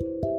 you.